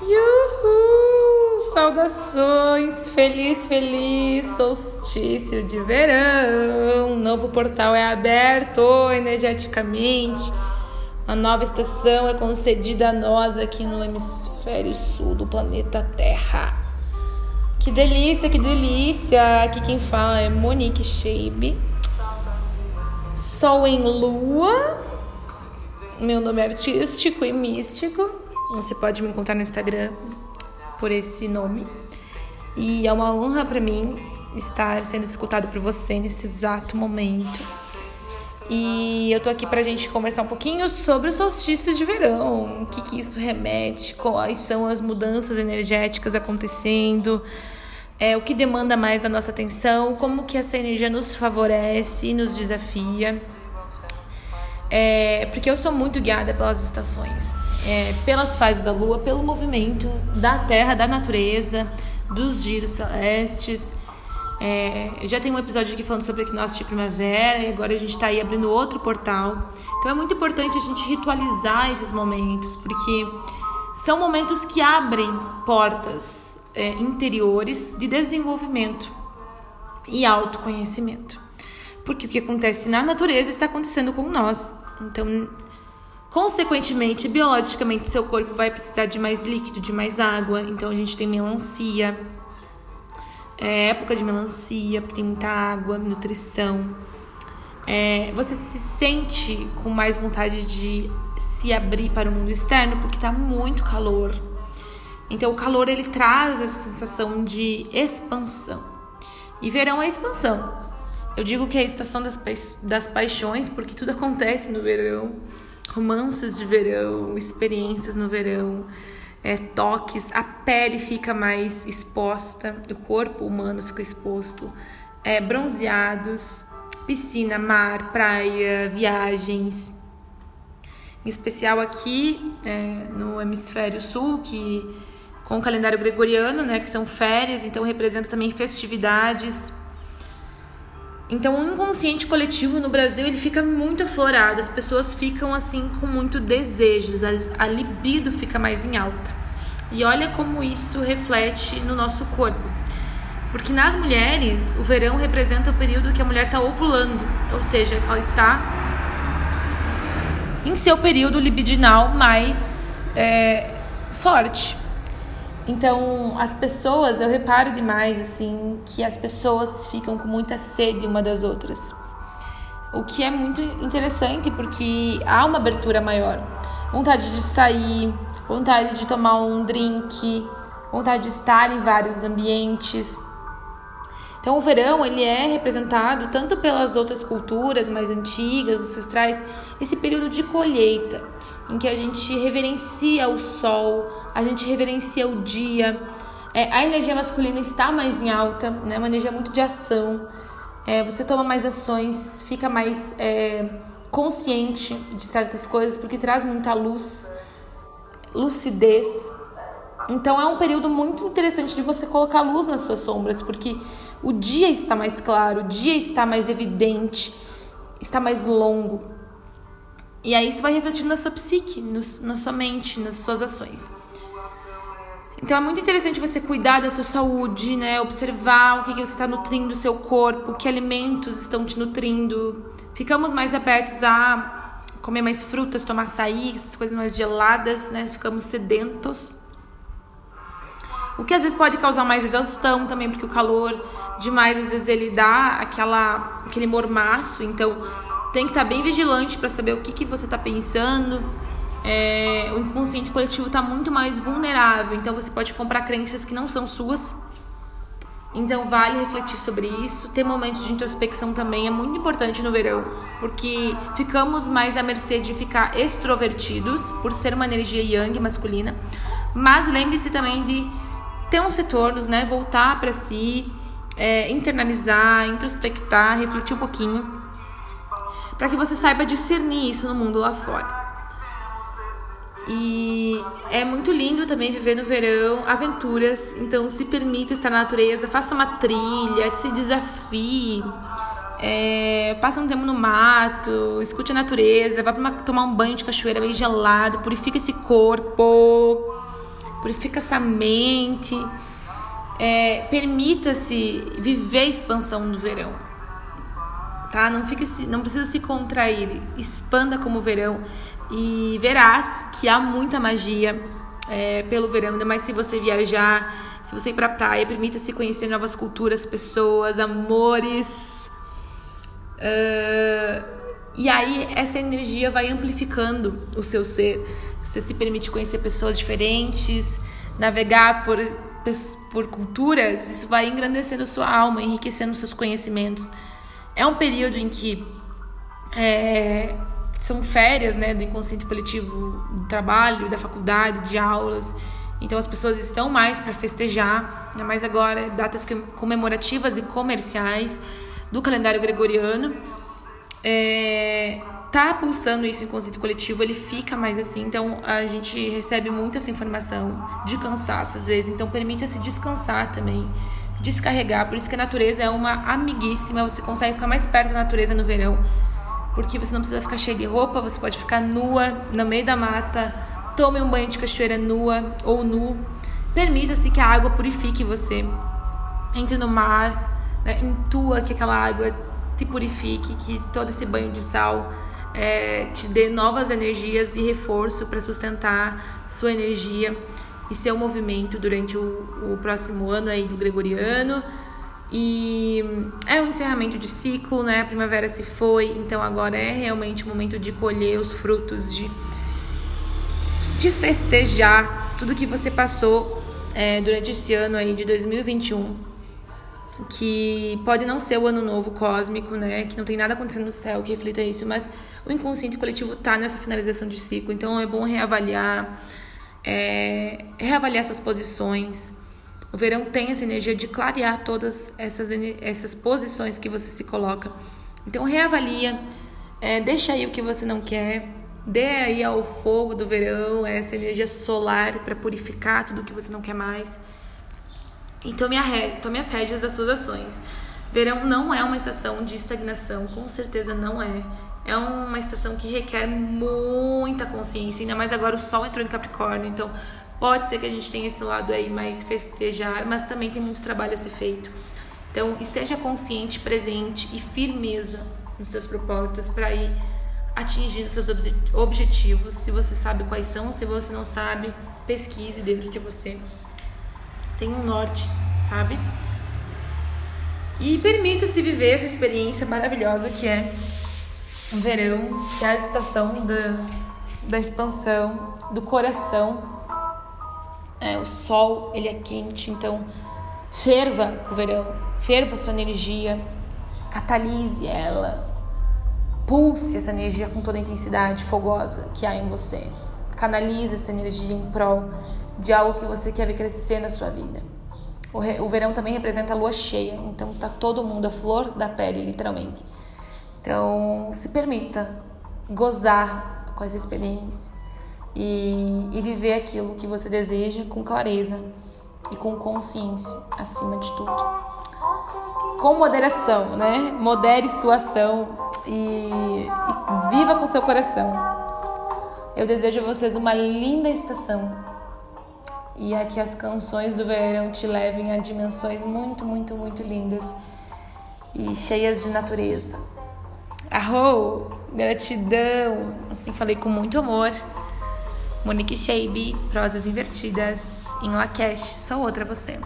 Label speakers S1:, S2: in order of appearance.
S1: Uhul! Saudações! Feliz, feliz solstício de verão! Um novo portal é aberto energeticamente. Uma nova estação é concedida a nós aqui no hemisfério sul do planeta Terra. Que delícia, que delícia! Aqui quem fala é Monique Sheibe. Sol em Lua. Meu nome é artístico e místico. Você pode me encontrar no Instagram por esse nome. E é uma honra para mim estar sendo escutado por você nesse exato momento. E eu tô aqui pra gente conversar um pouquinho sobre o solstício de verão, o que, que isso remete, quais são as mudanças energéticas acontecendo, é, o que demanda mais da nossa atenção, como que essa energia nos favorece e nos desafia. É, porque eu sou muito guiada pelas estações é, pelas fases da Lua, pelo movimento da Terra, da natureza, dos giros celestes. É, já tem um episódio aqui falando sobre equinócio de primavera e agora a gente está aí abrindo outro portal. Então é muito importante a gente ritualizar esses momentos, porque são momentos que abrem portas é, interiores de desenvolvimento e autoconhecimento. Porque o que acontece na natureza está acontecendo com nós. Então Consequentemente, biologicamente, seu corpo vai precisar de mais líquido, de mais água. Então, a gente tem melancia. É época de melancia, porque tem muita água, nutrição. É, você se sente com mais vontade de se abrir para o mundo externo, porque está muito calor. Então, o calor ele traz essa sensação de expansão. E verão é expansão. Eu digo que é a estação das, pa das paixões, porque tudo acontece no verão. Romances de verão, experiências no verão, é, toques, a pele fica mais exposta, o corpo humano fica exposto, é, bronzeados, piscina, mar, praia, viagens. Em especial aqui é, no hemisfério sul, que com o calendário gregoriano, né, que são férias, então representa também festividades então, o inconsciente coletivo no Brasil ele fica muito aflorado, as pessoas ficam assim com muito desejos, a libido fica mais em alta. E olha como isso reflete no nosso corpo. Porque nas mulheres, o verão representa o período que a mulher está ovulando, ou seja, ela está em seu período libidinal mais é, forte. Então, as pessoas, eu reparo demais assim que as pessoas ficam com muita sede uma das outras. O que é muito interessante porque há uma abertura maior. Vontade de sair, vontade de tomar um drink, vontade de estar em vários ambientes. Então, o verão ele é representado tanto pelas outras culturas mais antigas, ancestrais, esse período de colheita em que a gente reverencia o sol, a gente reverencia o dia. É, a energia masculina está mais em alta, né? uma energia muito de ação. É, você toma mais ações, fica mais é, consciente de certas coisas, porque traz muita luz, lucidez. Então é um período muito interessante de você colocar luz nas suas sombras, porque o dia está mais claro, o dia está mais evidente, está mais longo. E aí isso vai refletindo na sua psique, no, na sua mente, nas suas ações. Então é muito interessante você cuidar da sua saúde, né? Observar o que, que você está nutrindo o seu corpo, que alimentos estão te nutrindo. Ficamos mais abertos a comer mais frutas, tomar açaí, essas coisas mais geladas, né? Ficamos sedentos. O que às vezes pode causar mais exaustão também, porque o calor demais às vezes ele dá aquela aquele mormaço, então tem que estar bem vigilante para saber o que, que você está pensando. É, o inconsciente coletivo está muito mais vulnerável, então você pode comprar crenças que não são suas. Então vale refletir sobre isso. Ter momentos de introspecção também é muito importante no verão, porque ficamos mais à mercê de ficar extrovertidos, por ser uma energia yang masculina. Mas lembre-se também de ter uns retornos, né? Voltar para si, é, internalizar, introspectar, refletir um pouquinho para que você saiba discernir isso no mundo lá fora. E é muito lindo também viver no verão, aventuras. Então, se permita estar na natureza, faça uma trilha, se desafie, é, passe um tempo no mato, escute a natureza, vá uma, tomar um banho de cachoeira bem gelado, purifique esse corpo. Purifica essa mente. É, Permita-se viver a expansão do verão. Tá? Não, não precisa se contrair. Expanda como verão e verás que há muita magia é, pelo verão, ainda mais se você viajar, se você ir pra praia, permita-se conhecer novas culturas, pessoas, amores. Uh, e aí essa energia vai amplificando o seu ser. Você se permite conhecer pessoas diferentes, navegar por, por culturas, isso vai engrandecendo sua alma, enriquecendo seus conhecimentos. É um período em que é, são férias né, do inconsciente coletivo do trabalho, da faculdade, de aulas. Então as pessoas estão mais para festejar, né, mais agora datas comemorativas e comerciais do calendário gregoriano. É, tá pulsando isso em conceito coletivo, ele fica mais assim. Então a gente recebe muita essa informação de cansaço às vezes. Então permita-se descansar também, descarregar. Por isso que a natureza é uma amiguíssima. Você consegue ficar mais perto da natureza no verão, porque você não precisa ficar cheio de roupa. Você pode ficar nua no meio da mata. Tome um banho de cachoeira nua ou nu. Permita-se que a água purifique você. Entre no mar, né? intua que aquela água te purifique, que todo esse banho de sal é, te dê novas energias e reforço para sustentar sua energia e seu movimento durante o, o próximo ano aí do Gregoriano. E é um encerramento de ciclo, né? A primavera se foi, então agora é realmente o momento de colher os frutos, de, de festejar tudo que você passou é, durante esse ano aí de 2021 que pode não ser o ano novo cósmico, né? Que não tem nada acontecendo no céu que reflita isso, mas o inconsciente coletivo está nessa finalização de ciclo. Então é bom reavaliar, é, reavaliar suas posições. O verão tem essa energia de clarear todas essas, essas posições que você se coloca. Então reavalia, é, deixa aí o que você não quer, dê aí ao fogo do verão essa energia solar para purificar tudo que você não quer mais e tome, a tome as rédeas das suas ações. Verão não é uma estação de estagnação, com certeza não é. É uma estação que requer muita consciência, ainda mais agora o Sol entrou em Capricórnio, então pode ser que a gente tenha esse lado aí mais festejar, mas também tem muito trabalho a ser feito. Então esteja consciente, presente e firmeza nos seus propósitos para ir atingindo seus objetivos. Se você sabe quais são, se você não sabe, pesquise dentro de você tem um norte, sabe? E permita-se viver essa experiência maravilhosa que é o verão, que é a estação da, da expansão, do coração. É, o sol, ele é quente, então ferva o verão, ferva sua energia, catalise ela, pulse essa energia com toda a intensidade fogosa que há em você. Canalize essa energia em prol de algo que você quer ver crescer na sua vida. O, re, o verão também representa a lua cheia, então tá todo mundo a flor da pele, literalmente. Então, se permita gozar com essa experiência e, e viver aquilo que você deseja com clareza e com consciência, acima de tudo. Com moderação, né? Modere sua ação e, e viva com seu coração. Eu desejo a vocês uma linda estação e a que as canções do verão te levem a dimensões muito, muito, muito lindas e cheias de natureza. Arro! Gratidão! Assim falei com muito amor. Monique Sheibe, Prosas Invertidas, em Lakesh, sou outra você.